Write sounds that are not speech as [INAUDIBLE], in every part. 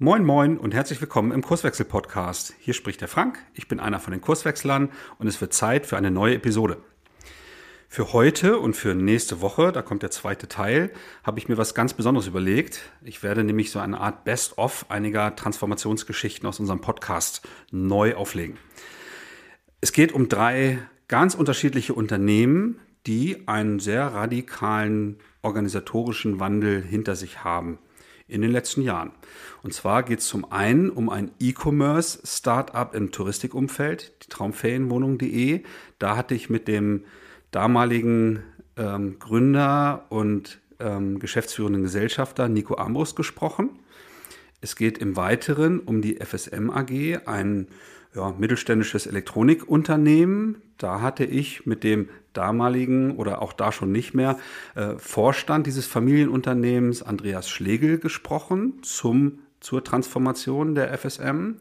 Moin Moin und herzlich willkommen im Kurswechsel-Podcast. Hier spricht der Frank, ich bin einer von den Kurswechslern und es wird Zeit für eine neue Episode. Für heute und für nächste Woche, da kommt der zweite Teil, habe ich mir was ganz Besonderes überlegt. Ich werde nämlich so eine Art Best-of einiger Transformationsgeschichten aus unserem Podcast neu auflegen. Es geht um drei ganz unterschiedliche Unternehmen, die einen sehr radikalen organisatorischen Wandel hinter sich haben in den letzten Jahren. Und zwar geht es zum einen um ein E-Commerce-Startup im Touristikumfeld, die Traumferienwohnung.de. Da hatte ich mit dem damaligen ähm, Gründer und ähm, geschäftsführenden Gesellschafter Nico Armbrust gesprochen. Es geht im Weiteren um die FSM AG, ein ja, mittelständisches Elektronikunternehmen. Da hatte ich mit dem damaligen oder auch da schon nicht mehr äh, Vorstand dieses Familienunternehmens Andreas Schlegel gesprochen zum, zur Transformation der FSM.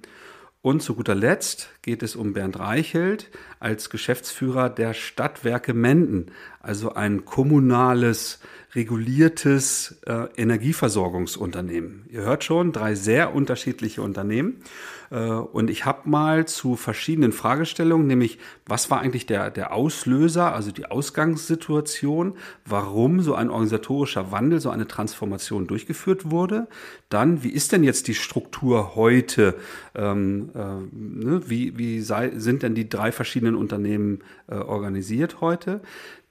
Und zu guter Letzt geht es um Bernd Reichelt als Geschäftsführer der Stadtwerke Menden, also ein kommunales reguliertes äh, Energieversorgungsunternehmen. Ihr hört schon, drei sehr unterschiedliche Unternehmen. Äh, und ich habe mal zu verschiedenen Fragestellungen, nämlich was war eigentlich der, der Auslöser, also die Ausgangssituation, warum so ein organisatorischer Wandel, so eine Transformation durchgeführt wurde. Dann, wie ist denn jetzt die Struktur heute? Ähm, äh, ne? Wie, wie sei, sind denn die drei verschiedenen Unternehmen äh, organisiert heute?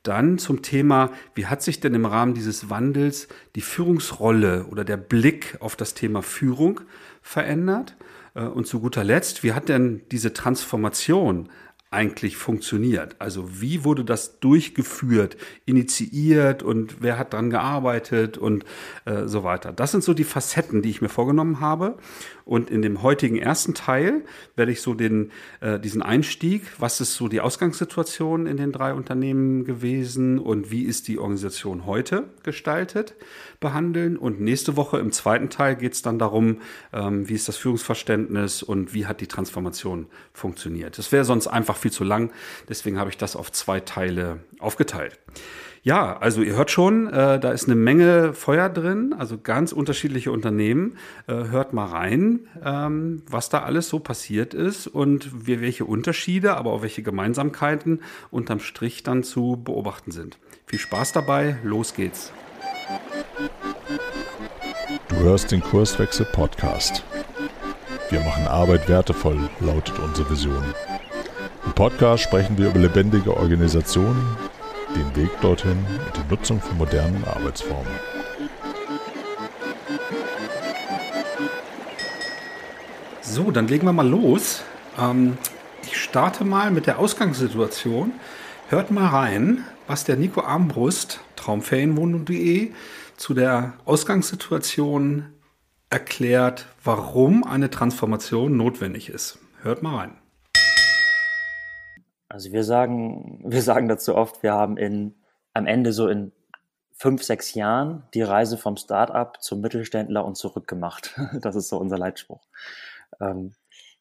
Dann zum Thema, wie hat sich denn im Rahmen dieses Wandels die Führungsrolle oder der Blick auf das Thema Führung verändert? Äh, und zu guter Letzt, wie hat denn diese Transformation eigentlich funktioniert? Also wie wurde das durchgeführt, initiiert und wer hat dran gearbeitet und äh, so weiter? Das sind so die Facetten, die ich mir vorgenommen habe. Und in dem heutigen ersten Teil werde ich so den, äh, diesen Einstieg, was ist so die Ausgangssituation in den drei Unternehmen gewesen und wie ist die Organisation heute gestaltet, behandeln. Und nächste Woche im zweiten Teil geht es dann darum, ähm, wie ist das Führungsverständnis und wie hat die Transformation funktioniert. Das wäre sonst einfach viel zu lang, deswegen habe ich das auf zwei Teile aufgeteilt. Ja, also ihr hört schon, äh, da ist eine Menge Feuer drin, also ganz unterschiedliche Unternehmen. Äh, hört mal rein, ähm, was da alles so passiert ist und wie, welche Unterschiede, aber auch welche Gemeinsamkeiten unterm Strich dann zu beobachten sind. Viel Spaß dabei, los geht's. Du hörst den Kurswechsel Podcast. Wir machen Arbeit wertevoll, lautet unsere Vision. Im Podcast sprechen wir über lebendige Organisationen den Weg dorthin und die Nutzung von modernen Arbeitsformen. So, dann legen wir mal los. Ähm, ich starte mal mit der Ausgangssituation. Hört mal rein, was der Nico Armbrust, traumferienwohnung.de, zu der Ausgangssituation erklärt, warum eine Transformation notwendig ist. Hört mal rein. Also wir sagen, wir sagen dazu oft, wir haben in, am Ende so in fünf, sechs Jahren die Reise vom Start-up zum Mittelständler und zurück gemacht. [LAUGHS] Das ist so unser Leitspruch. Ähm,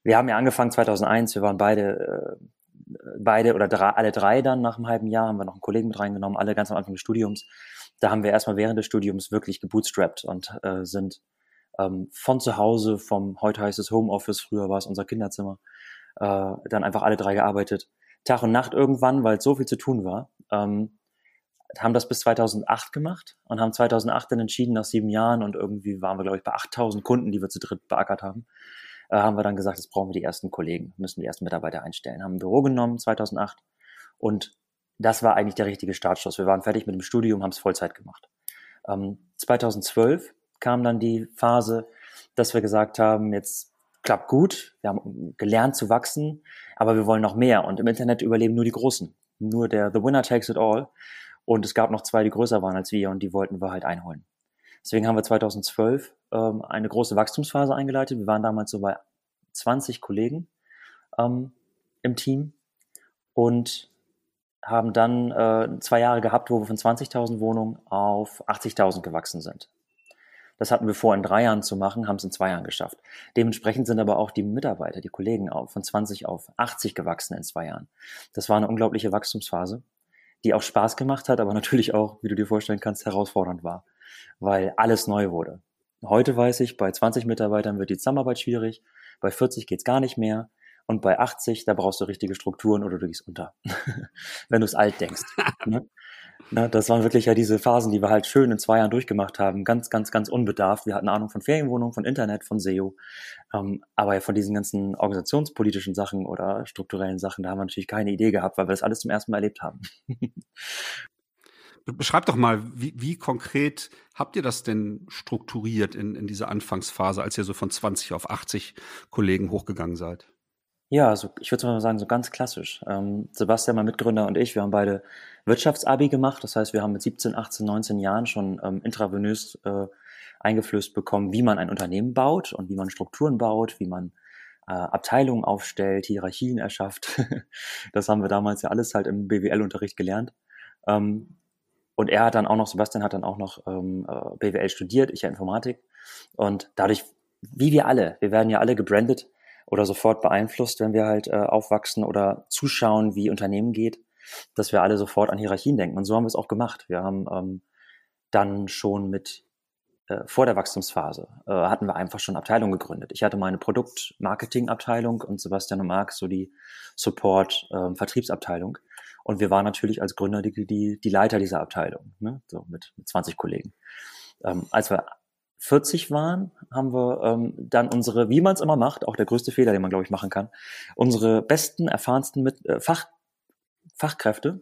wir haben ja angefangen 2001, wir waren beide, äh, beide oder drei, alle drei dann nach einem halben Jahr, haben wir noch einen Kollegen mit reingenommen, alle ganz am Anfang des Studiums. Da haben wir erstmal während des Studiums wirklich gebootstrapped und äh, sind ähm, von zu Hause, vom heute heißt es Homeoffice, früher war es unser Kinderzimmer, äh, dann einfach alle drei gearbeitet Tag und Nacht irgendwann, weil so viel zu tun war. Ähm, haben das bis 2008 gemacht und haben 2008 dann entschieden, nach sieben Jahren und irgendwie waren wir, glaube ich, bei 8000 Kunden, die wir zu dritt beackert haben, äh, haben wir dann gesagt, jetzt brauchen wir die ersten Kollegen, müssen die ersten Mitarbeiter einstellen. Haben ein Büro genommen 2008 und das war eigentlich der richtige Startschuss. Wir waren fertig mit dem Studium, haben es Vollzeit gemacht. Ähm, 2012 kam dann die Phase, dass wir gesagt haben, jetzt klappt gut, wir haben gelernt zu wachsen, aber wir wollen noch mehr. Und im Internet überleben nur die Großen. Nur der The Winner takes it all. Und es gab noch zwei, die größer waren als wir und die wollten wir halt einholen. Deswegen haben wir 2012 ähm, eine große Wachstumsphase eingeleitet. Wir waren damals so bei 20 Kollegen ähm, im Team und haben dann äh, zwei Jahre gehabt, wo wir von 20.000 Wohnungen auf 80.000 gewachsen sind. Das hatten wir vor, in drei Jahren zu machen, haben es in zwei Jahren geschafft. Dementsprechend sind aber auch die Mitarbeiter, die Kollegen von 20 auf 80 gewachsen in zwei Jahren. Das war eine unglaubliche Wachstumsphase, die auch Spaß gemacht hat, aber [LAUGHS] natürlich auch, wie du dir vorstellen kannst, herausfordernd war, weil alles neu wurde. Heute weiß ich, bei 20 Mitarbeitern wird die Zusammenarbeit schwierig, bei 40 geht's gar nicht mehr und bei 80, da brauchst du richtige Strukturen oder du gehst unter, [LAUGHS] wenn du es alt denkst. [LAUGHS] ne? Na, das waren wirklich ja diese Phasen, die wir halt schön in zwei Jahren durchgemacht haben. Ganz, ganz, ganz unbedarft. Wir hatten Ahnung von Ferienwohnungen, von Internet, von SEO. Ähm, aber ja von diesen ganzen organisationspolitischen Sachen oder strukturellen Sachen, da haben wir natürlich keine Idee gehabt, weil wir das alles zum ersten Mal erlebt haben. Beschreibt doch mal, wie, wie konkret habt ihr das denn strukturiert in, in dieser Anfangsphase, als ihr so von 20 auf 80 Kollegen hochgegangen seid? Ja, also ich würde mal sagen, so ganz klassisch. Ähm, Sebastian, mein Mitgründer und ich, wir haben beide Wirtschaftsabi gemacht. Das heißt, wir haben mit 17, 18, 19 Jahren schon ähm, intravenös äh, eingeflößt bekommen, wie man ein Unternehmen baut und wie man Strukturen baut, wie man äh, Abteilungen aufstellt, Hierarchien erschafft. [LAUGHS] das haben wir damals ja alles halt im BWL-Unterricht gelernt. Ähm, und er hat dann auch noch, Sebastian hat dann auch noch ähm, äh, BWL studiert, ich ja Informatik. Und dadurch, wie wir alle, wir werden ja alle gebrandet oder sofort beeinflusst, wenn wir halt äh, aufwachsen oder zuschauen, wie Unternehmen geht, dass wir alle sofort an Hierarchien denken. Und so haben wir es auch gemacht. Wir haben ähm, dann schon mit äh, vor der Wachstumsphase äh, hatten wir einfach schon Abteilungen gegründet. Ich hatte meine Produkt-Marketing-Abteilung und Sebastian und Marc so die Support-Vertriebsabteilung. Ähm, und wir waren natürlich als Gründer die, die, die Leiter dieser Abteilung, ne? so mit, mit 20 Kollegen. Ähm, als wir 40 waren, haben wir ähm, dann unsere, wie man es immer macht, auch der größte Fehler, den man, glaube ich, machen kann, unsere besten, erfahrensten mit, äh, Fach, Fachkräfte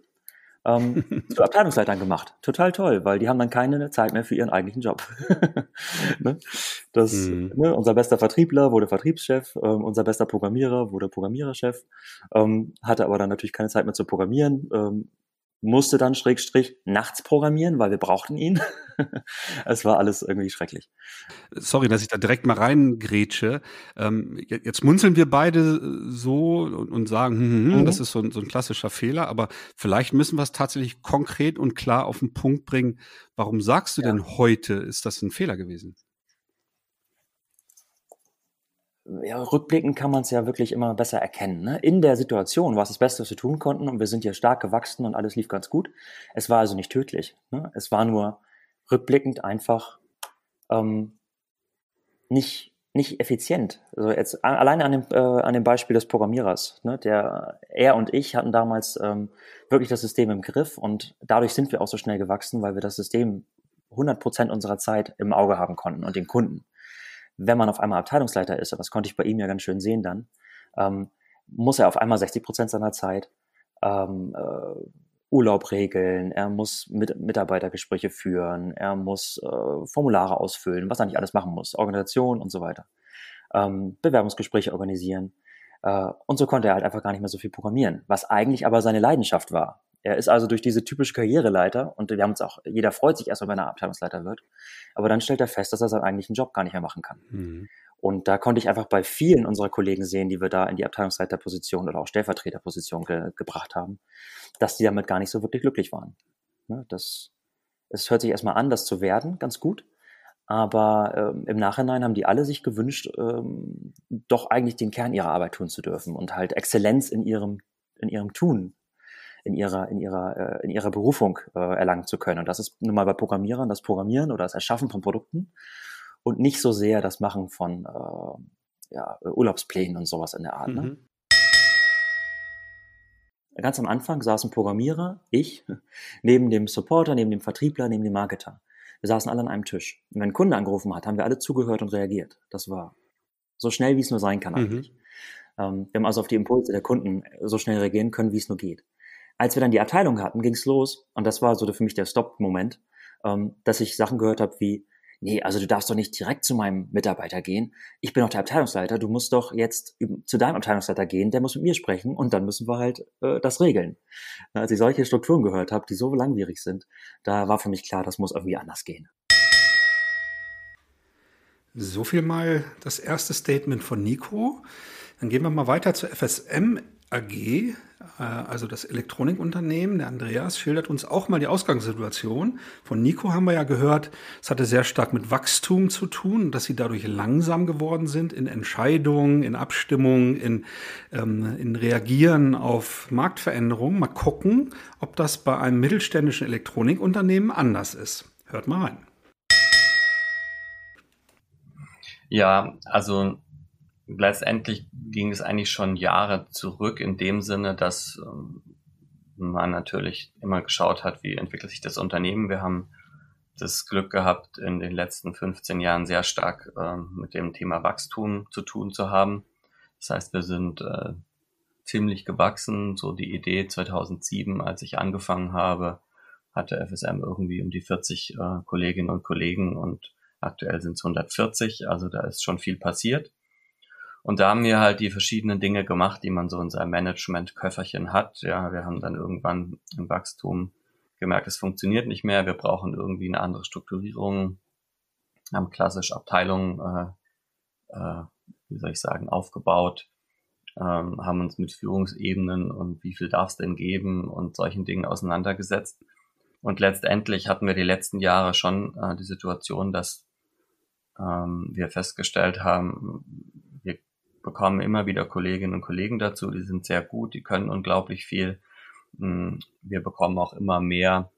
ähm, [LAUGHS] zu Abteilungsleitern gemacht. Total toll, weil die haben dann keine Zeit mehr für ihren eigentlichen Job. [LAUGHS] ne? das, mhm. ne, unser bester Vertriebler wurde Vertriebschef, ähm, unser bester Programmierer wurde Programmiererchef, ähm, hatte aber dann natürlich keine Zeit mehr zu programmieren, ähm, musste dann Schrägstrich nachts programmieren, weil wir brauchten ihn. [LAUGHS] es war alles irgendwie schrecklich. Sorry, dass ich da direkt mal reingrätsche. Ähm, jetzt munzeln wir beide so und, und sagen, hm, hm, hm, mhm. das ist so ein, so ein klassischer Fehler, aber vielleicht müssen wir es tatsächlich konkret und klar auf den Punkt bringen. Warum sagst du ja. denn heute, ist das ein Fehler gewesen? Ja, rückblickend kann man es ja wirklich immer besser erkennen. Ne? In der Situation war es das Beste, was wir tun konnten und wir sind ja stark gewachsen und alles lief ganz gut. Es war also nicht tödlich. Ne? Es war nur rückblickend einfach ähm, nicht, nicht effizient. Also jetzt alleine an dem, äh, an dem Beispiel des Programmierers. Ne? Der, er und ich hatten damals ähm, wirklich das System im Griff und dadurch sind wir auch so schnell gewachsen, weil wir das System 100 Prozent unserer Zeit im Auge haben konnten und den Kunden wenn man auf einmal Abteilungsleiter ist, und das konnte ich bei ihm ja ganz schön sehen dann, ähm, muss er auf einmal 60 Prozent seiner Zeit ähm, äh, Urlaub regeln, er muss mit Mitarbeitergespräche führen, er muss äh, Formulare ausfüllen, was er nicht alles machen muss, Organisation und so weiter, ähm, Bewerbungsgespräche organisieren. Äh, und so konnte er halt einfach gar nicht mehr so viel programmieren, was eigentlich aber seine Leidenschaft war. Er ist also durch diese typische Karriereleiter und wir haben uns auch, jeder freut sich erstmal, wenn er Abteilungsleiter wird, aber dann stellt er fest, dass er seinen eigentlichen Job gar nicht mehr machen kann. Mhm. Und da konnte ich einfach bei vielen unserer Kollegen sehen, die wir da in die Abteilungsleiterposition oder auch Stellvertreterposition ge gebracht haben, dass die damit gar nicht so wirklich glücklich waren. Ne, das, es hört sich erstmal an, das zu werden, ganz gut. Aber ähm, im Nachhinein haben die alle sich gewünscht, ähm, doch eigentlich den Kern ihrer Arbeit tun zu dürfen und halt Exzellenz in ihrem, in ihrem Tun in ihrer, in ihrer, äh, in ihrer Berufung äh, erlangen zu können. Und das ist nun mal bei Programmierern das Programmieren oder das Erschaffen von Produkten und nicht so sehr das Machen von äh, ja, Urlaubsplänen und sowas in der Art. Ne? Mhm. Ne? Ganz am Anfang saß ein Programmierer, ich, neben dem Supporter, neben dem Vertriebler, neben dem Marketer. Wir saßen alle an einem Tisch. Und wenn ein Kunde angerufen hat, haben wir alle zugehört und reagiert. Das war so schnell, wie es nur sein kann eigentlich. Mhm. Ähm, wir haben also auf die Impulse der Kunden so schnell reagieren können, wie es nur geht. Als wir dann die Abteilung hatten, ging's los und das war so für mich der Stop-Moment, ähm, dass ich Sachen gehört habe wie, nee, also du darfst doch nicht direkt zu meinem Mitarbeiter gehen. Ich bin doch der Abteilungsleiter, du musst doch jetzt zu deinem Abteilungsleiter gehen, der muss mit mir sprechen und dann müssen wir halt äh, das regeln. Als ich solche Strukturen gehört habe, die so langwierig sind, da war für mich klar, das muss irgendwie anders gehen. So viel mal das erste Statement von Nico. Dann gehen wir mal weiter zur FSM AG, äh, also das Elektronikunternehmen. Der Andreas schildert uns auch mal die Ausgangssituation. Von Nico haben wir ja gehört, es hatte sehr stark mit Wachstum zu tun, dass sie dadurch langsam geworden sind in Entscheidungen, in Abstimmungen, in, ähm, in Reagieren auf Marktveränderungen. Mal gucken, ob das bei einem mittelständischen Elektronikunternehmen anders ist. Hört mal rein. Ja, also letztendlich ging es eigentlich schon Jahre zurück in dem Sinne, dass ähm, man natürlich immer geschaut hat, wie entwickelt sich das Unternehmen. Wir haben das Glück gehabt, in den letzten 15 Jahren sehr stark äh, mit dem Thema Wachstum zu tun zu haben. Das heißt, wir sind äh, ziemlich gewachsen. So die Idee 2007, als ich angefangen habe, hatte FSM irgendwie um die 40 äh, Kolleginnen und Kollegen und aktuell sind es 140. Also da ist schon viel passiert. Und da haben wir halt die verschiedenen Dinge gemacht, die man so in seinem Management-Köfferchen hat. Ja, wir haben dann irgendwann im Wachstum gemerkt, es funktioniert nicht mehr. Wir brauchen irgendwie eine andere Strukturierung. Haben klassisch Abteilungen, äh, äh, wie soll ich sagen, aufgebaut. Ähm, haben uns mit Führungsebenen und wie viel darf es denn geben und solchen Dingen auseinandergesetzt. Und letztendlich hatten wir die letzten Jahre schon äh, die Situation, dass ähm, wir festgestellt haben, bekommen immer wieder Kolleginnen und Kollegen dazu, die sind sehr gut, die können unglaublich viel. Hm, wir bekommen auch immer mehr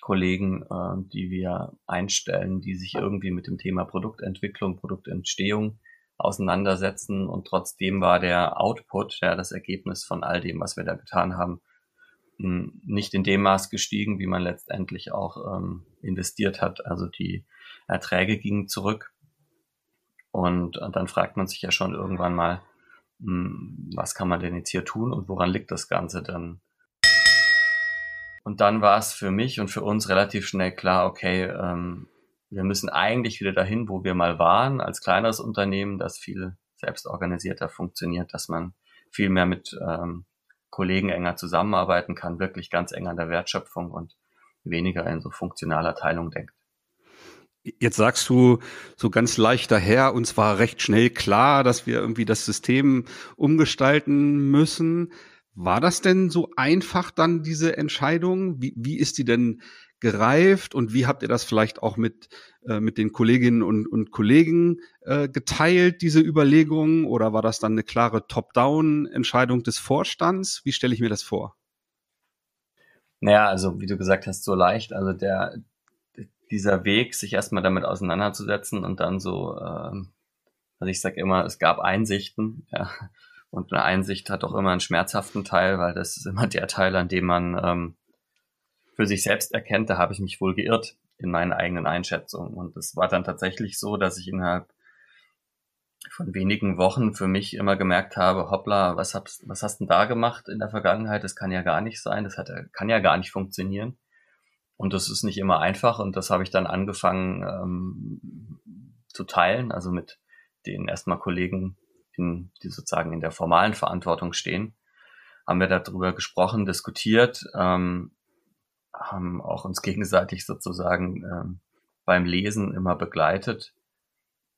Kollegen, äh, die wir einstellen, die sich irgendwie mit dem Thema Produktentwicklung, Produktentstehung auseinandersetzen und trotzdem war der Output, ja, das Ergebnis von all dem, was wir da getan haben, hm, nicht in dem Maß gestiegen, wie man letztendlich auch ähm, investiert hat. Also die Erträge gingen zurück und, und dann fragt man sich ja schon irgendwann mal, hm, was kann man denn jetzt hier tun und woran liegt das Ganze dann? Und dann war es für mich und für uns relativ schnell klar, okay, ähm, wir müssen eigentlich wieder dahin, wo wir mal waren, als kleineres Unternehmen, das viel selbstorganisierter funktioniert, dass man viel mehr mit ähm, Kollegen enger zusammenarbeiten kann, wirklich ganz eng an der Wertschöpfung und weniger in so funktionaler Teilung denkt. Jetzt sagst du so ganz leicht daher, uns war recht schnell klar, dass wir irgendwie das System umgestalten müssen. War das denn so einfach dann diese Entscheidung? Wie, wie ist die denn gereift und wie habt ihr das vielleicht auch mit, äh, mit den Kolleginnen und, und Kollegen äh, geteilt, diese Überlegungen? Oder war das dann eine klare Top-Down-Entscheidung des Vorstands? Wie stelle ich mir das vor? Naja, also wie du gesagt hast, so leicht. Also der, dieser Weg, sich erstmal damit auseinanderzusetzen und dann so, äh, also ich sage immer, es gab Einsichten, ja. Und eine Einsicht hat auch immer einen schmerzhaften Teil, weil das ist immer der Teil, an dem man ähm, für sich selbst erkennt, da habe ich mich wohl geirrt in meinen eigenen Einschätzungen. Und es war dann tatsächlich so, dass ich innerhalb von wenigen Wochen für mich immer gemerkt habe, hoppla, was, hab, was hast du denn da gemacht in der Vergangenheit? Das kann ja gar nicht sein, das hat, kann ja gar nicht funktionieren. Und das ist nicht immer einfach und das habe ich dann angefangen ähm, zu teilen, also mit den erstmal Kollegen, in, die sozusagen in der formalen Verantwortung stehen, haben wir darüber gesprochen, diskutiert, ähm, haben auch uns [LAUGHS] gegenseitig sozusagen ähm, beim Lesen immer begleitet.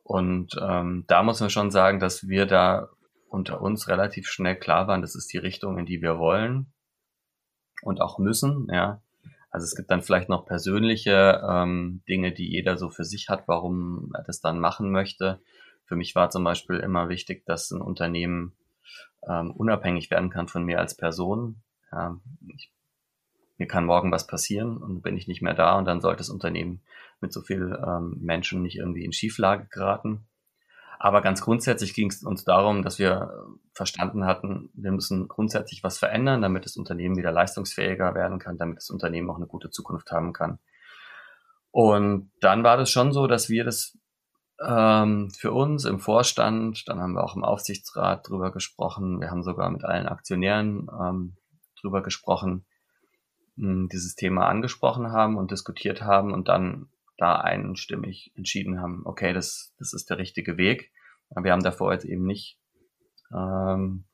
Und ähm, da muss man schon sagen, dass wir da unter uns relativ schnell klar waren, das ist die Richtung, in die wir wollen und auch müssen, ja. Also es gibt dann vielleicht noch persönliche ähm, Dinge, die jeder so für sich hat, warum er das dann machen möchte. Für mich war zum Beispiel immer wichtig, dass ein Unternehmen ähm, unabhängig werden kann von mir als Person. Ja, ich, mir kann morgen was passieren und bin ich nicht mehr da und dann sollte das Unternehmen mit so viel ähm, Menschen nicht irgendwie in Schieflage geraten. Aber ganz grundsätzlich ging es uns darum, dass wir verstanden hatten, wir müssen grundsätzlich was verändern, damit das Unternehmen wieder leistungsfähiger werden kann, damit das Unternehmen auch eine gute Zukunft haben kann. Und dann war das schon so, dass wir das ähm, für uns im Vorstand, dann haben wir auch im Aufsichtsrat drüber gesprochen, wir haben sogar mit allen Aktionären ähm, drüber gesprochen, dieses Thema angesprochen haben und diskutiert haben und dann da einstimmig entschieden haben, okay, das, das ist der richtige Weg. Wir haben davor jetzt eben nicht ähm,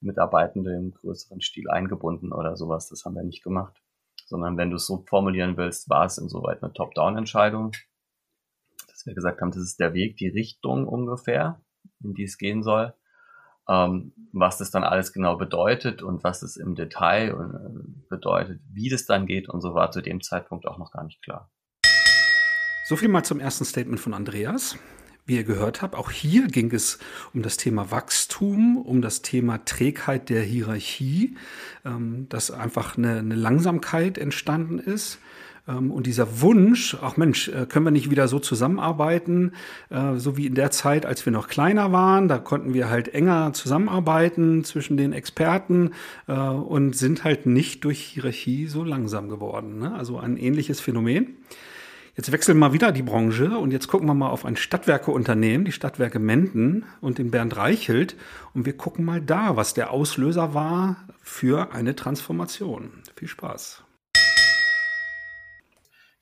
Mitarbeitende im größeren Stil eingebunden oder sowas. Das haben wir nicht gemacht. Sondern wenn du es so formulieren willst, war es insoweit eine Top-Down-Entscheidung. Dass wir gesagt haben, das ist der Weg, die Richtung ungefähr, in die es gehen soll. Ähm, was das dann alles genau bedeutet und was es im Detail äh, bedeutet, wie das dann geht und so war zu dem Zeitpunkt auch noch gar nicht klar. So viel mal zum ersten Statement von Andreas. Wie ihr gehört habt, auch hier ging es um das Thema Wachstum, um das Thema Trägheit der Hierarchie, ähm, dass einfach eine, Langsamkeit entstanden ist. Ähm, und dieser Wunsch, ach Mensch, äh, können wir nicht wieder so zusammenarbeiten, äh, so wie in der Zeit, als wir noch kleiner waren, da konnten wir halt enger zusammenarbeiten zwischen den Experten äh, und sind halt nicht durch Hierarchie so langsam geworden. Ne? Also ein ähnliches Phänomen. Jetzt wechseln wir mal wieder die Branche und jetzt gucken wir mal auf ein Stadtwerkeunternehmen, die Stadtwerke Menden und den Bernd Reichelt und wir gucken mal da, was der Auslöser war für eine Transformation. Viel Spaß.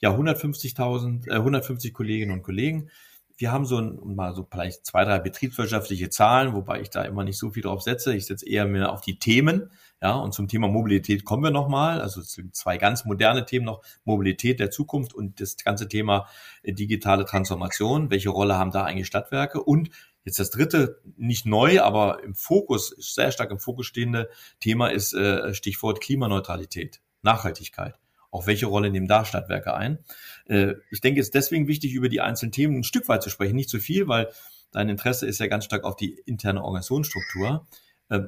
Ja, 150.000, äh, 150 Kolleginnen und Kollegen. Wir haben so ein, mal so vielleicht zwei, drei betriebswirtschaftliche Zahlen, wobei ich da immer nicht so viel drauf setze. Ich setze eher mehr auf die Themen. Ja, und zum Thema Mobilität kommen wir nochmal. Also zwei ganz moderne Themen noch. Mobilität der Zukunft und das ganze Thema äh, digitale Transformation. Welche Rolle haben da eigentlich Stadtwerke? Und jetzt das dritte, nicht neu, aber im Fokus, sehr stark im Fokus stehende Thema ist äh, Stichwort Klimaneutralität, Nachhaltigkeit. Auch welche Rolle nehmen da Stadtwerke ein? Äh, ich denke, es ist deswegen wichtig, über die einzelnen Themen ein Stück weit zu sprechen. Nicht zu viel, weil dein Interesse ist ja ganz stark auf die interne Organisationsstruktur. Äh,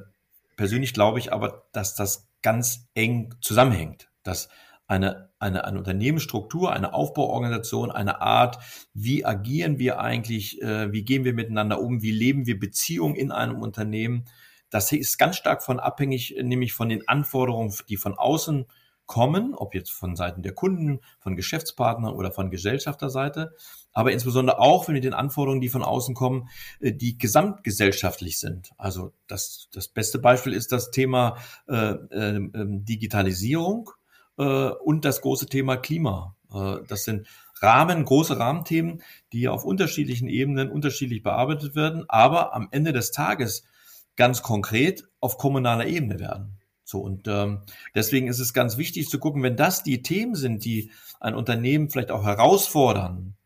Persönlich glaube ich aber, dass das ganz eng zusammenhängt, dass eine, eine, eine Unternehmensstruktur, eine Aufbauorganisation, eine Art, wie agieren wir eigentlich, äh, wie gehen wir miteinander um, wie leben wir Beziehungen in einem Unternehmen, das ist ganz stark von abhängig, nämlich von den Anforderungen, die von außen kommen, ob jetzt von Seiten der Kunden, von Geschäftspartnern oder von Gesellschafterseite, aber insbesondere auch mit den Anforderungen, die von außen kommen, äh, die gesamtgesellschaftlich sind. Also das, das beste Beispiel ist das Thema äh, äh, Digitalisierung äh, und das große Thema Klima. Äh, das sind Rahmen, große Rahmenthemen, die auf unterschiedlichen Ebenen unterschiedlich bearbeitet werden, aber am Ende des Tages ganz konkret auf kommunaler Ebene werden. So, und ähm, deswegen ist es ganz wichtig zu gucken, wenn das die Themen sind, die ein Unternehmen vielleicht auch herausfordern,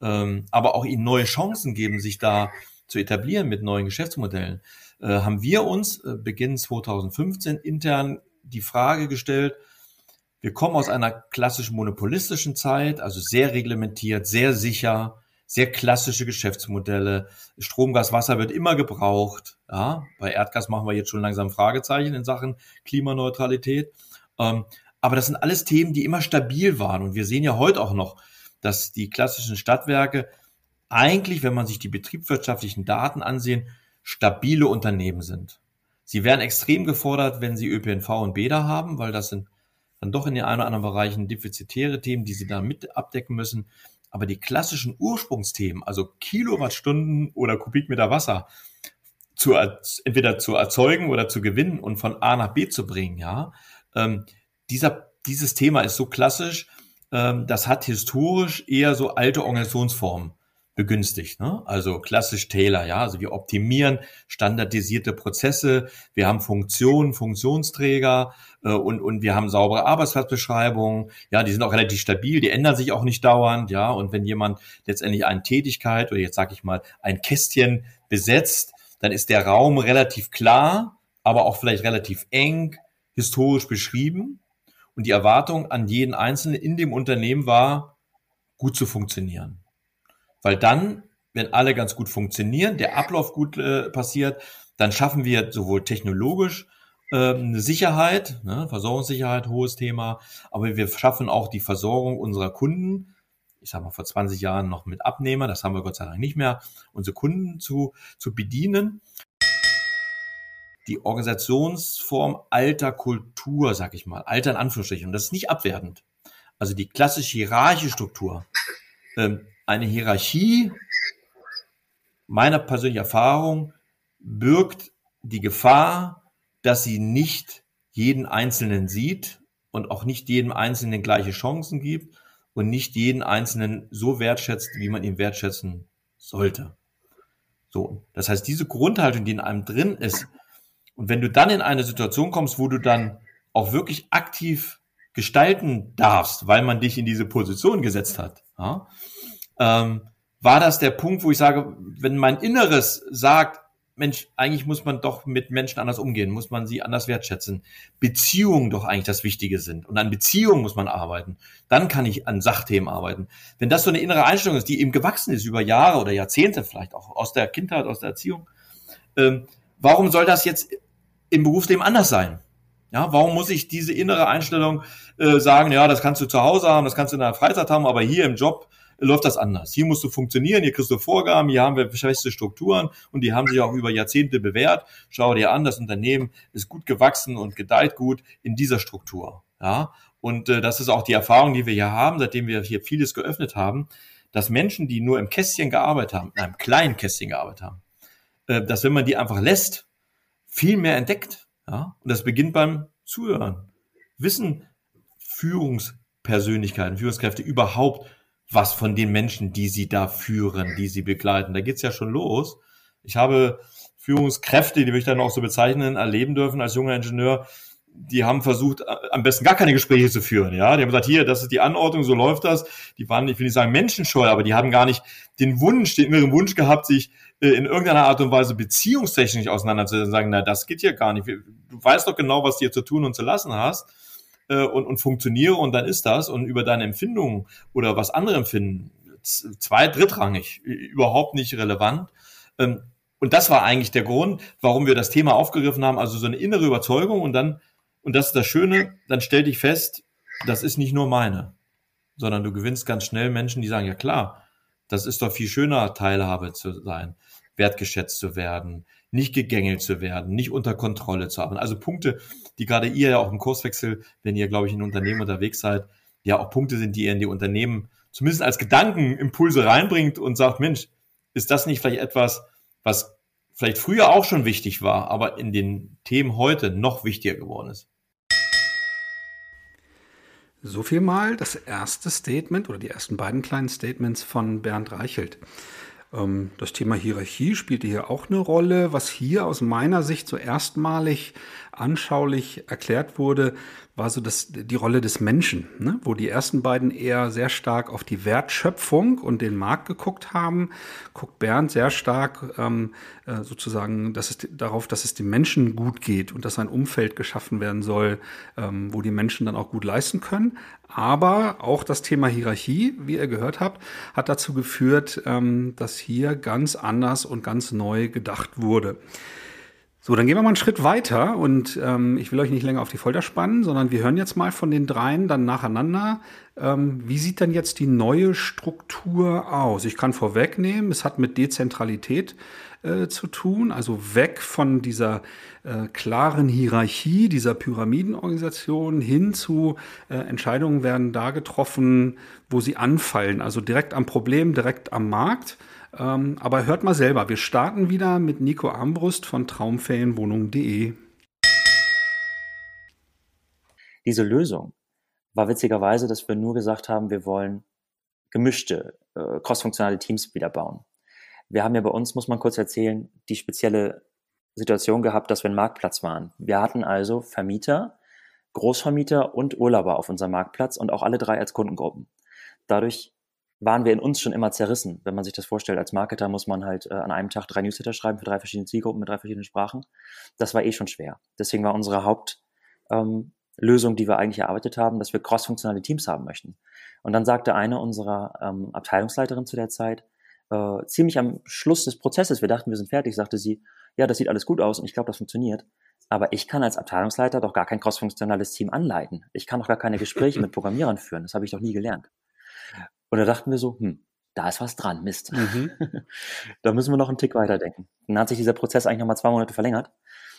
ähm, aber auch ihnen neue Chancen geben, sich da zu etablieren mit neuen Geschäftsmodellen, äh, haben wir uns äh, Beginn 2015 intern die Frage gestellt, wir kommen aus einer klassischen monopolistischen Zeit, also sehr reglementiert, sehr sicher, sehr klassische Geschäftsmodelle. Strom, Gas, Wasser wird immer gebraucht. Ja, bei Erdgas machen wir jetzt schon langsam Fragezeichen in Sachen Klimaneutralität. Ähm, aber das sind alles Themen, die immer stabil waren. Und wir sehen ja heute auch noch, dass die klassischen Stadtwerke eigentlich, wenn man sich die betriebswirtschaftlichen Daten ansehen, stabile Unternehmen sind. Sie werden extrem gefordert, wenn sie ÖPNV und Bäder haben, weil das sind dann doch in den einen oder anderen Bereichen defizitäre Themen, die sie da mit abdecken müssen. Aber die klassischen Ursprungsthemen, also Kilowattstunden oder Kubikmeter Wasser, zu, entweder zu erzeugen oder zu gewinnen und von A nach B zu bringen, ja, ähm, dieser, dieses Thema ist so klassisch, ähm, das hat historisch eher so alte Organisationsformen begünstigt. Ne? Also klassisch Taylor, ja. Also wir optimieren standardisierte Prozesse, wir haben Funktionen, Funktionsträger äh, und, und wir haben saubere Arbeitsplatzbeschreibungen. Ja, die sind auch relativ stabil, die ändern sich auch nicht dauernd, ja. Und wenn jemand letztendlich eine Tätigkeit oder jetzt sage ich mal ein Kästchen besetzt, dann ist der Raum relativ klar, aber auch vielleicht relativ eng, historisch beschrieben. Und die Erwartung an jeden Einzelnen in dem Unternehmen war, gut zu funktionieren. Weil dann, wenn alle ganz gut funktionieren, der Ablauf gut äh, passiert, dann schaffen wir sowohl technologisch äh, eine Sicherheit, ne, Versorgungssicherheit, hohes Thema, aber wir schaffen auch die Versorgung unserer Kunden. Ich sage mal vor 20 Jahren noch mit Abnehmer, das haben wir Gott sei Dank nicht mehr, unsere Kunden zu, zu bedienen. Die Organisationsform alter Kultur, sag ich mal, alter in Anführungsstrichen, und das ist nicht abwertend. Also die klassische hierarchische Struktur, ähm, eine Hierarchie, meiner persönlichen Erfahrung, birgt die Gefahr, dass sie nicht jeden Einzelnen sieht und auch nicht jedem Einzelnen gleiche Chancen gibt und nicht jeden Einzelnen so wertschätzt, wie man ihn wertschätzen sollte. So, das heißt, diese Grundhaltung, die in einem drin ist, und wenn du dann in eine Situation kommst, wo du dann auch wirklich aktiv gestalten darfst, weil man dich in diese Position gesetzt hat, ja, ähm, war das der Punkt, wo ich sage, wenn mein Inneres sagt, Mensch, eigentlich muss man doch mit Menschen anders umgehen, muss man sie anders wertschätzen. Beziehungen doch eigentlich das Wichtige sind. Und an Beziehungen muss man arbeiten. Dann kann ich an Sachthemen arbeiten. Wenn das so eine innere Einstellung ist, die eben gewachsen ist über Jahre oder Jahrzehnte vielleicht auch aus der Kindheit, aus der Erziehung, ähm, warum soll das jetzt im Berufsleben anders sein? Ja, warum muss ich diese innere Einstellung äh, sagen, ja, das kannst du zu Hause haben, das kannst du in der Freizeit haben, aber hier im Job läuft das anders. Hier musst du funktionieren, hier kriegst du Vorgaben, hier haben wir feste Strukturen und die haben sich auch über Jahrzehnte bewährt. Schau dir an, das Unternehmen ist gut gewachsen und gedeiht gut in dieser Struktur. Ja, und äh, das ist auch die Erfahrung, die wir hier haben, seitdem wir hier vieles geöffnet haben, dass Menschen, die nur im Kästchen gearbeitet haben, in einem kleinen Kästchen gearbeitet haben, äh, dass wenn man die einfach lässt, viel mehr entdeckt. Ja, und das beginnt beim Zuhören. Wissen Führungspersönlichkeiten, Führungskräfte überhaupt, was von den Menschen, die sie da führen, die sie begleiten. Da geht's ja schon los. Ich habe Führungskräfte, die würde ich dann auch so bezeichnen, erleben dürfen als junger Ingenieur, die haben versucht, am besten gar keine Gespräche zu führen. Ja, die haben gesagt, hier, das ist die Anordnung, so läuft das. Die waren, ich will nicht sagen menschenscheu, aber die haben gar nicht den Wunsch, den inneren Wunsch gehabt, sich äh, in irgendeiner Art und Weise beziehungstechnisch auseinanderzusetzen. Sagen, na, das geht hier gar nicht. Du weißt doch genau, was dir zu tun und zu lassen hast äh, und, und funktioniere und dann ist das. Und über deine Empfindungen oder was andere empfinden, zwei, drittrangig, überhaupt nicht relevant. Ähm, und das war eigentlich der Grund, warum wir das Thema aufgegriffen haben, also so eine innere Überzeugung und dann, und das ist das Schöne, dann stell dich fest, das ist nicht nur meine, sondern du gewinnst ganz schnell Menschen, die sagen, ja klar, das ist doch viel schöner, Teilhabe zu sein, wertgeschätzt zu werden, nicht gegängelt zu werden, nicht unter Kontrolle zu haben. Also Punkte, die gerade ihr ja auch im Kurswechsel, wenn ihr, glaube ich, in Unternehmen unterwegs seid, ja auch Punkte sind, die ihr in die Unternehmen zumindest als Gedankenimpulse reinbringt und sagt, Mensch, ist das nicht vielleicht etwas, was vielleicht früher auch schon wichtig war, aber in den Themen heute noch wichtiger geworden ist? So viel mal das erste Statement oder die ersten beiden kleinen Statements von Bernd Reichelt. Ähm, das Thema Hierarchie spielte hier auch eine Rolle. Was hier aus meiner Sicht so erstmalig anschaulich erklärt wurde, war so das, die Rolle des Menschen, ne? wo die ersten beiden eher sehr stark auf die Wertschöpfung und den Markt geguckt haben, guckt Bernd sehr stark ähm, äh, sozusagen dass es, darauf, dass es dem Menschen gut geht und dass ein Umfeld geschaffen werden soll, ähm, wo die Menschen dann auch gut leisten können. Aber auch das Thema Hierarchie, wie ihr gehört habt, hat dazu geführt, ähm, dass hier ganz anders und ganz neu gedacht wurde. So, dann gehen wir mal einen Schritt weiter und ähm, ich will euch nicht länger auf die Folter spannen, sondern wir hören jetzt mal von den dreien dann nacheinander. Ähm, wie sieht dann jetzt die neue Struktur aus? Ich kann vorwegnehmen, es hat mit Dezentralität äh, zu tun, also weg von dieser äh, klaren Hierarchie, dieser Pyramidenorganisation hin zu äh, Entscheidungen werden da getroffen, wo sie anfallen, also direkt am Problem, direkt am Markt. Ähm, aber hört mal selber, wir starten wieder mit Nico Armbrust von traumferienwohnung.de. Diese Lösung war witzigerweise, dass wir nur gesagt haben, wir wollen gemischte, äh, crossfunktionale Teams wieder bauen. Wir haben ja bei uns, muss man kurz erzählen, die spezielle Situation gehabt, dass wir ein Marktplatz waren. Wir hatten also Vermieter, Großvermieter und Urlauber auf unserem Marktplatz und auch alle drei als Kundengruppen. Dadurch waren wir in uns schon immer zerrissen. Wenn man sich das vorstellt, als Marketer muss man halt äh, an einem Tag drei Newsletter schreiben für drei verschiedene Zielgruppen mit drei verschiedenen Sprachen. Das war eh schon schwer. Deswegen war unsere Hauptlösung, ähm, die wir eigentlich erarbeitet haben, dass wir crossfunktionale Teams haben möchten. Und dann sagte eine unserer ähm, Abteilungsleiterinnen zu der Zeit, äh, ziemlich am Schluss des Prozesses, wir dachten, wir sind fertig, sagte sie, ja, das sieht alles gut aus und ich glaube, das funktioniert. Aber ich kann als Abteilungsleiter doch gar kein crossfunktionales Team anleiten. Ich kann doch gar keine Gespräche mit Programmierern führen. Das habe ich doch nie gelernt. Und da dachten wir so, hm, da ist was dran, Mist. Mhm. [LAUGHS] da müssen wir noch einen Tick weiterdenken. Dann hat sich dieser Prozess eigentlich nochmal zwei Monate verlängert,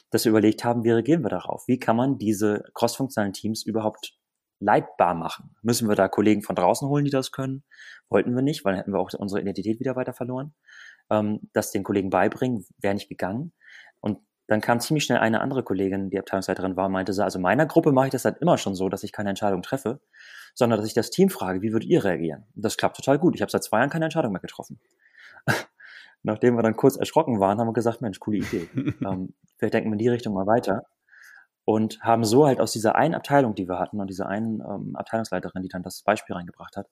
dass wir überlegt haben, wie reagieren wir darauf? Wie kann man diese crossfunktionalen Teams überhaupt leitbar machen? Müssen wir da Kollegen von draußen holen, die das können? Wollten wir nicht, weil dann hätten wir auch unsere Identität wieder weiter verloren. Ähm, das den Kollegen beibringen, wäre nicht gegangen. Und dann kam ziemlich schnell eine andere Kollegin, die Abteilungsleiterin war, und meinte so, also meiner Gruppe mache ich das halt immer schon so, dass ich keine Entscheidung treffe sondern dass ich das Team frage, wie würdet ihr reagieren? Und das klappt total gut. Ich habe seit zwei Jahren keine Entscheidung mehr getroffen. [LAUGHS] Nachdem wir dann kurz erschrocken waren, haben wir gesagt, Mensch, coole Idee. [LAUGHS] ähm, vielleicht denken wir in die Richtung mal weiter. Und haben so halt aus dieser einen Abteilung, die wir hatten, und dieser einen ähm, Abteilungsleiterin, die dann das Beispiel reingebracht hat,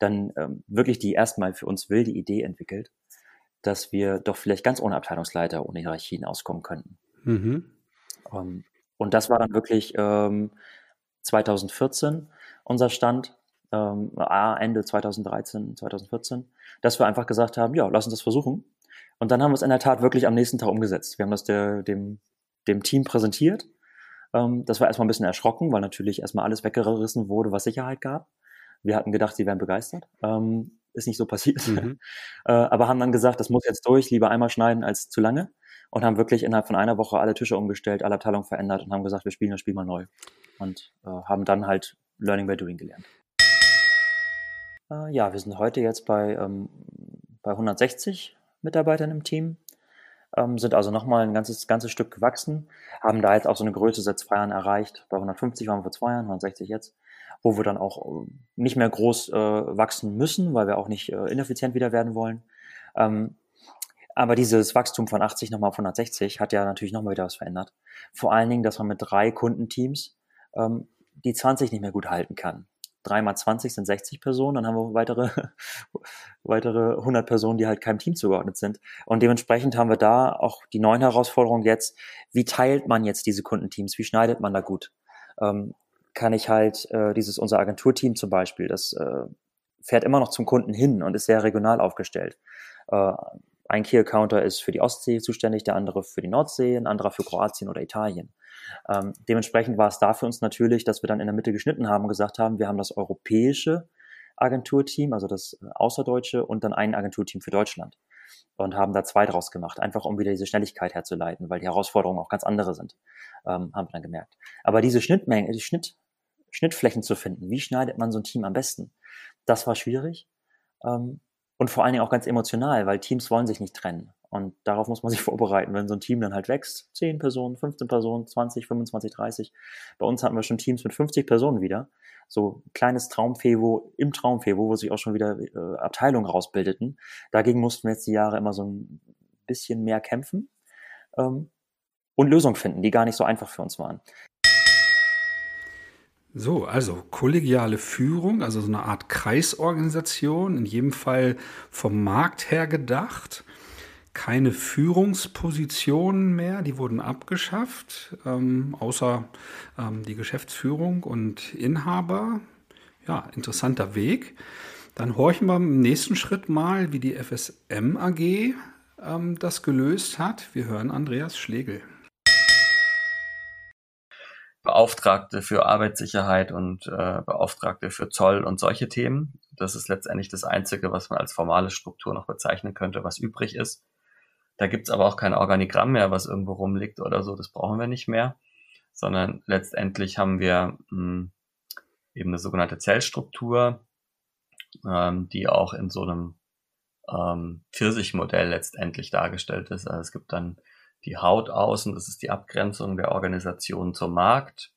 dann ähm, wirklich die erstmal für uns wilde Idee entwickelt, dass wir doch vielleicht ganz ohne Abteilungsleiter, ohne Hierarchien auskommen könnten. Mhm. Um, ähm, und das war dann wirklich ähm, 2014 unser Stand, ähm, Ende 2013, 2014, dass wir einfach gesagt haben, ja, lass uns das versuchen. Und dann haben wir es in der Tat wirklich am nächsten Tag umgesetzt. Wir haben das der, dem, dem Team präsentiert, Ähm, das war erstmal ein bisschen erschrocken, weil natürlich erstmal alles weggerissen wurde, was Sicherheit gab. Wir hatten gedacht, sie wären begeistert. Ähm, ist nicht so passiert. [LAUGHS] Mhm. äh, aber haben dann gesagt, das muss jetzt durch, lieber einmal schneiden als zu lange. Und haben wirklich innerhalb von einer Woche alle Tische umgestellt, alle Abteilungen verändert und haben gesagt, wir spielen das Spiel mal neu. Und äh, haben dann halt Learning by Doing gelernt. Äh, ja, wir sind heute jetzt bei, ähm, bei 160 Mitarbeitern im Team ähm, sind also nochmal ein ganzes, ganzes Stück gewachsen, haben da jetzt auch so eine Größe seit zwei Jahren erreicht. Bei 150 waren wir vor zwei Jahren, 160 jetzt, wo wir dann auch äh, nicht mehr groß äh, wachsen müssen, weil wir auch nicht äh, ineffizient wieder werden wollen. Ähm, aber dieses Wachstum von 80 nochmal auf 160 hat ja natürlich nochmal wieder was verändert. Vor allen Dingen, dass man mit drei Kundenteams ähm, die 20 nicht mehr gut halten kann drei mal 20 sind 60 Personen, dann haben wir weitere, [LAUGHS] weitere 100 Personen, die halt keinem Team zugeordnet sind. Und dementsprechend haben wir da auch die neuen Herausforderungen jetzt, wie teilt man jetzt diese Kundenteams, wie schneidet man da gut? Ähm, kann ich halt äh, dieses, unser Agenturteam zum Beispiel, das äh, fährt immer noch zum Kunden hin und ist sehr regional aufgestellt. Äh, ein Key-Accounter ist für die Ostsee zuständig, der andere für die Nordsee, ein anderer für Kroatien oder Italien. Ähm, dementsprechend war es da für uns natürlich, dass wir dann in der Mitte geschnitten haben und gesagt haben, wir haben das europäische Agenturteam, also das außerdeutsche und dann ein Agenturteam für Deutschland und haben da zwei draus gemacht, einfach um wieder diese Schnelligkeit herzuleiten, weil die Herausforderungen auch ganz andere sind, ähm, haben wir dann gemerkt. Aber diese Schnittmengen, die Schnitt, Schnittflächen zu finden, wie schneidet man so ein Team am besten, das war schwierig ähm, und vor allen Dingen auch ganz emotional, weil Teams wollen sich nicht trennen. Und darauf muss man [LAUGHS] sich vorbereiten, wenn so ein Team dann halt wächst. 10 Personen, 15 Personen, 20, 25, 30. Bei uns hatten wir schon Teams mit 50 Personen wieder. So kleines Traumfevo im Traumfevo, wo sich auch schon wieder äh, Abteilungen rausbildeten. Dagegen mussten wir jetzt die Jahre immer so ein bisschen mehr kämpfen ähm, und Lösungen finden, die gar nicht so einfach für uns waren. So, also kollegiale Führung, also so eine Art Kreisorganisation, in jedem Fall vom Markt her gedacht keine Führungspositionen mehr, die wurden abgeschafft, ähm, außer ähm, die Geschäftsführung und Inhaber. Ja, interessanter Weg. Dann horchen wir im nächsten Schritt mal, wie die FSM AG ähm, das gelöst hat. Wir hören Andreas Schlegel. Beauftragte für Arbeitssicherheit und äh, Beauftragte für Zoll und solche Themen. Das ist letztendlich das Einzige, was man als formale Struktur noch bezeichnen könnte, was übrig ist. Da gibt's aber auch kein Organigramm mehr, was irgendwo rumliegt oder so. Das brauchen wir nicht mehr. Sondern letztendlich haben wir mh, hm, eben eine sogenannte Zellstruktur, ähm, die auch in so einem ähm, Pfirsichmodell letztendlich dargestellt ist. Also es gibt dann die Haut außen, das ist die Abgrenzung der Organisation zum Markt.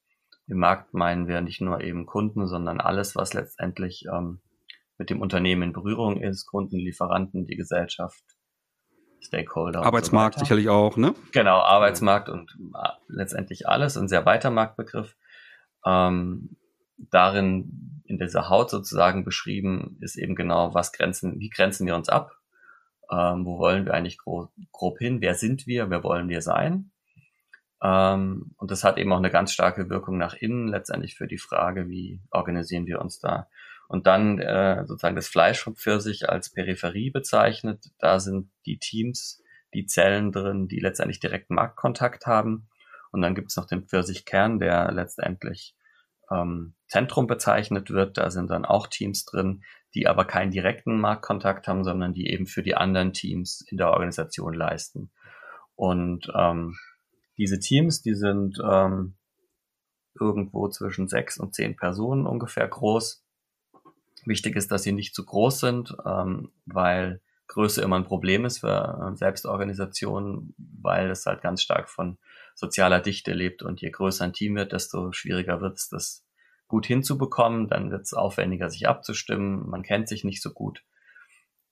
Im Markt meinen wir nicht nur eben Kunden, sondern alles, was letztendlich ähm, mit dem Unternehmen in Berührung ist, Kunden, Lieferanten, die Gesellschaft, Stakeholder. Arbeitsmarkt so sicherlich auch, ne? Genau, Arbeitsmarkt und äh, letztendlich alles, ein sehr weiter Marktbegriff. Ähm, darin in dieser Haut sozusagen beschrieben ist eben genau, was grenzen, wie grenzen wir uns ab? Ähm, wo wollen wir eigentlich grob, grob, hin? Wer sind wir? Wer wollen wir sein? Ähm, und das hat eben auch eine ganz starke Wirkung nach innen, letztendlich für die Frage, wie organisieren wir uns da? Und dann äh, sozusagen das Fleisch für sich als Peripherie bezeichnet. Da sind die Teams, die Zellen drin, die letztendlich direkten Marktkontakt haben. Und dann gibt es noch den Pfirsichkern, der letztendlich ähm, Zentrum bezeichnet wird. Da sind dann auch Teams drin, die aber keinen direkten Marktkontakt haben, sondern die eben für die anderen Teams in der Organisation leisten. Und ähm, diese Teams, die sind ähm, irgendwo zwischen sechs und zehn Personen ungefähr groß Wichtig ist, dass sie nicht zu groß sind, ähm, weil Größe immer ein Problem ist für äh, Selbstorganisationen, weil es halt ganz stark von sozialer Dichte lebt und je größer ein Team wird, desto schwieriger wird es, das gut hinzubekommen. Dann wird es aufwendiger, sich abzustimmen. Man kennt sich nicht so gut.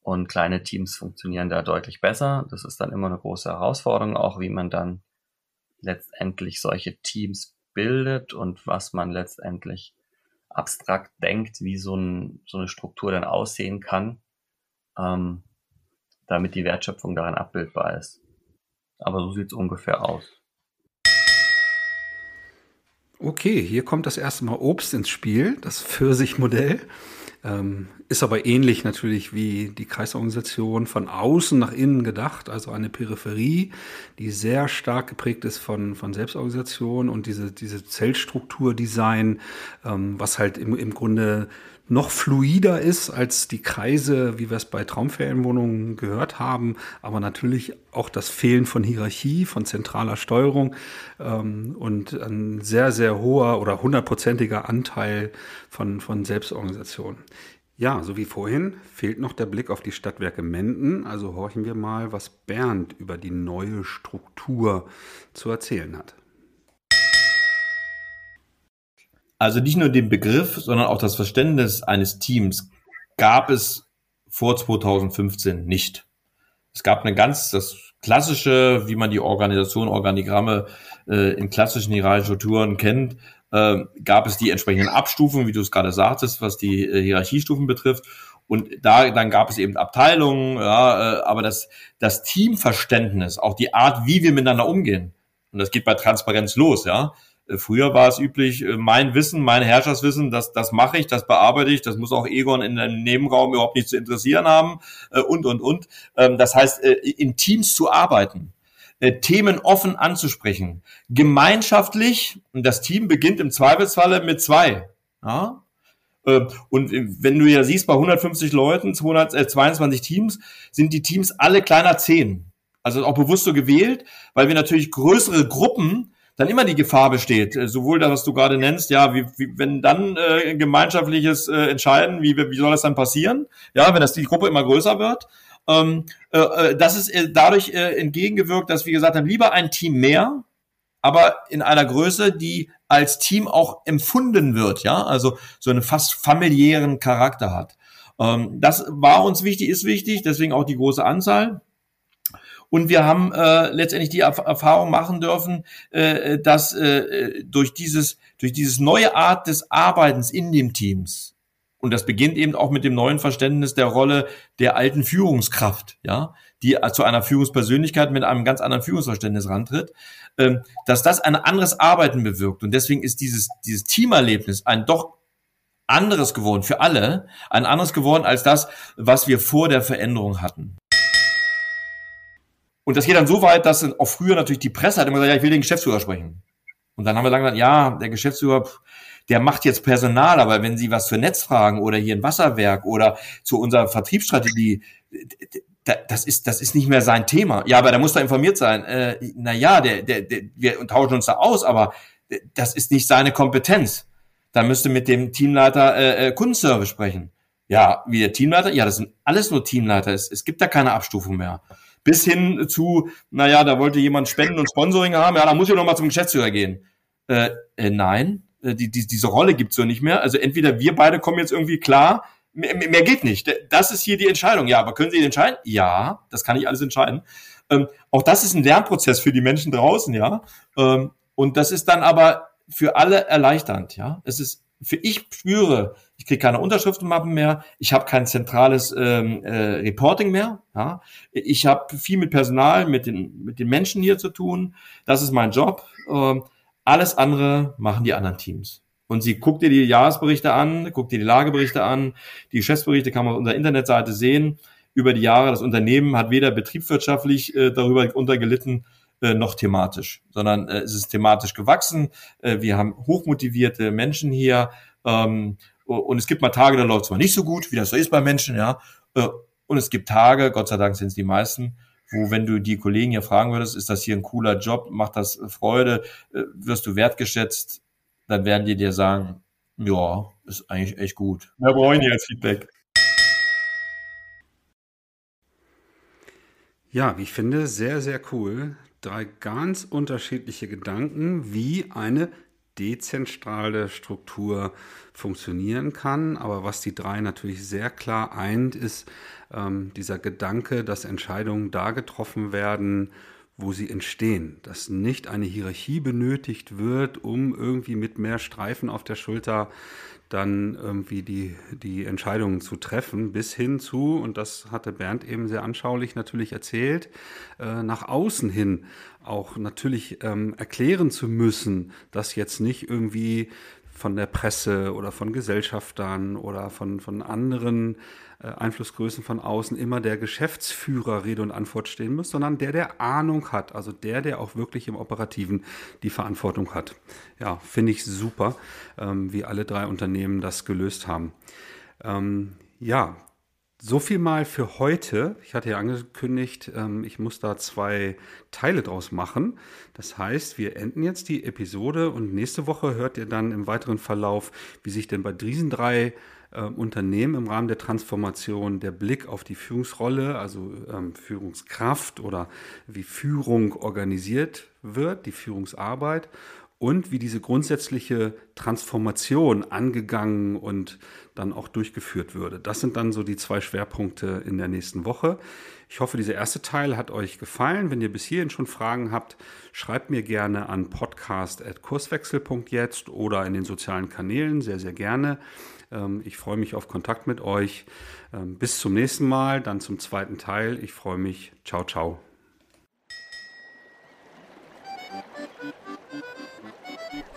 Und kleine Teams funktionieren da deutlich besser. Das ist dann immer eine große Herausforderung, auch wie man dann letztendlich solche Teams bildet und was man letztendlich abstrakt denkt, wie so, ein, so eine Struktur dann aussehen kann, ähm, damit die Wertschöpfung darin abbildbar ist. Aber so sieht es ungefähr aus. Okay, hier kommt das erste Mal Obst ins Spiel, das Pfirsichmodell. Ähm, ist aber ähnlich natürlich wie die Kreisorganisation von außen nach innen gedacht, also eine Peripherie, die sehr stark geprägt ist von, von Selbstorganisation und diese, diese Zellstrukturdesign, ähm, was halt im, im Grunde noch fluider ist als die Kreise, wie wir es bei Traumferienwohnungen gehört haben, aber natürlich auch das Fehlen von Hierarchie, von zentraler Steuerung ähm, und ein sehr, sehr hoher oder hundertprozentiger Anteil von, von Selbstorganisation. Ja, so wie vorhin fehlt noch der Blick auf die Stadtwerke Menden. Also horchen wir mal, was Bernd über die neue Struktur zu erzählen hat. Also nicht nur den Begriff, sondern auch das Verständnis eines Teams gab es vor 2015 nicht. Es gab eine ganz, das klassische, wie man die Organisation, Organigramme äh, in klassischen hierarchischen Strukturen kennt, äh, gab es die entsprechenden Abstufungen, wie du es gerade sagtest, was die äh, Hierarchiestufen betrifft. Und da dann gab es eben Abteilungen, ja, äh, aber das, das Teamverständnis, auch die Art, wie wir miteinander umgehen, und das geht bei Transparenz los, ja, äh, früher war es üblich, äh, mein Wissen, mein Herrscherswissen, das, das mache ich, das bearbeite ich, das muss auch Egon in einem Nebenraum überhaupt nicht zu interessieren haben äh, und, und, und. Ähm, das heißt, in Teams zu arbeiten, Themen offen anzusprechen, gemeinschaftlich, und das Team beginnt im Zweifelsfalle mit zwei. Ja? Und wenn du ja siehst, bei 150 Leuten, 222 Teams, sind die Teams alle kleiner zehn. Also auch bewusst so gewählt, weil wir natürlich größere Gruppen dann immer die Gefahr besteht, äh, sowohl das, was du gerade nennst, ja, wie, wie wenn dann äh, gemeinschaftliches äh, Entscheiden, wie, wie soll das dann passieren? Ja, wenn das die Gruppe immer größer wird. Ähm, äh, äh das ist äh, dadurch äh, entgegengewirkt, dass wir gesagt haben, lieber ein Team mehr, aber in einer Größe, die als Team auch empfunden wird, ja, also so einen fast familiären Charakter hat. Ähm, das war uns wichtig, ist wichtig, deswegen auch die große Anzahl. Und wir haben äh, letztendlich die Erfahrung machen dürfen, äh, dass äh, durch dieses durch dieses neue Art des Arbeitens in den Teams und das beginnt eben auch mit dem neuen Verständnis der Rolle der alten Führungskraft, ja, die zu einer Führungspersönlichkeit mit einem ganz anderen Führungsverständnis rantritt, ähm, dass das ein anderes Arbeiten bewirkt. Und deswegen ist dieses, dieses Teamerlebnis ein doch anderes geworden für alle, ein anderes geworden als das, was wir vor der Veränderung hatten. Und das geht dann so weit, dass auch früher natürlich die Presse hat immer gesagt, ja, ich will den Geschäftsführer sprechen. Und dann haben wir gesagt, ja, der Geschäftsführer, der macht jetzt Personal, aber wenn Sie was für Netz fragen oder hier ein Wasserwerk oder zu unserer Vertriebsstrategie, das ist, das ist nicht mehr sein Thema. Ja, aber der muss da informiert sein. Äh, na ja, der, der, der, wir tauschen uns da aus, aber das ist nicht seine Kompetenz. Da müsste mit dem Teamleiter äh, äh, Kundenservice sprechen. Ja, wie der Teamleiter? Ja, das sind alles nur Teamleiter. Es, es gibt da keine Abstufung mehr bis hin zu, naja, da wollte jemand Spenden und Sponsoring haben, ja, da muss ich noch mal zum Geschäftsführer gehen. Äh, äh, nein, die, die, diese Rolle gibt's so nicht mehr. Also entweder wir beide kommen jetzt irgendwie klar, mehr, mehr geht nicht. Das ist hier die Entscheidung. Ja, aber können Sie entscheiden? Ja, das kann ich alles entscheiden. Ähm, auch das ist ein Lernprozess für die Menschen draußen, ja. Ähm, und das ist dann aber für alle erleichternd, ja. Es ist für ich spüre, ich kriege keine Unterschriftenmappen mehr, ich habe kein zentrales ähm, äh, Reporting mehr. Ja? Ich habe viel mit Personal, mit den, mit den Menschen hier zu tun. Das ist mein Job. Ähm, alles andere machen die anderen Teams. Und sie guckt dir die Jahresberichte an, guckt dir die Lageberichte an, die Geschäftsberichte kann man auf unserer Internetseite sehen. Über die Jahre, das Unternehmen hat weder betriebswirtschaftlich äh, darüber untergelitten, äh, noch thematisch, sondern äh, es ist thematisch gewachsen. Äh, wir haben hochmotivierte Menschen hier ähm, und es gibt mal Tage, da läuft es mal nicht so gut, wie das so ist bei Menschen, ja. Äh, und es gibt Tage, Gott sei Dank sind es die meisten, wo, wenn du die Kollegen hier fragen würdest, ist das hier ein cooler Job, macht das Freude, äh, wirst du wertgeschätzt, dann werden die dir sagen, ja, ist eigentlich echt gut. Wir brauchen jetzt Feedback. Ja, wie ich finde, sehr, sehr cool, drei ganz unterschiedliche Gedanken, wie eine dezentrale Struktur funktionieren kann. Aber was die drei natürlich sehr klar eint, ist ähm, dieser Gedanke, dass Entscheidungen da getroffen werden, wo sie entstehen, dass nicht eine Hierarchie benötigt wird, um irgendwie mit mehr Streifen auf der Schulter dann irgendwie die, die Entscheidungen zu treffen, bis hin zu, und das hatte Bernd eben sehr anschaulich natürlich erzählt, äh, nach außen hin auch natürlich ähm, erklären zu müssen, dass jetzt nicht irgendwie von der Presse oder von Gesellschaftern oder von, von anderen äh, Einflussgrößen von außen immer der Geschäftsführer Rede und Antwort stehen muss, sondern der, der Ahnung hat, also der, der auch wirklich im Operativen die Verantwortung hat. Ja, finde ich super, ähm, wie alle drei Unternehmen das gelöst haben. Ähm, ja, so viel mal für heute. Ich hatte ja angekündigt, ähm, ich muss da zwei Teile draus machen. Das heißt, wir enden jetzt die Episode und nächste Woche hört ihr dann im weiteren Verlauf, wie sich denn bei diesen drei äh, Unternehmen im Rahmen der Transformation der Blick auf die Führungsrolle, also ähm, Führungskraft oder wie Führung organisiert wird, die Führungsarbeit und wie diese grundsätzliche Transformation angegangen und dann auch durchgeführt würde. Das sind dann so die zwei Schwerpunkte in der nächsten Woche. Ich hoffe, dieser erste Teil hat euch gefallen. Wenn ihr bis hierhin schon Fragen habt, schreibt mir gerne an podcast.kurswechsel.jetzt oder in den sozialen Kanälen sehr, sehr gerne. Ähm, ich freue mich auf Kontakt mit euch. Ähm, bis zum nächsten Mal, dann zum zweiten Teil. Ich freue mich. Ciao, ciao.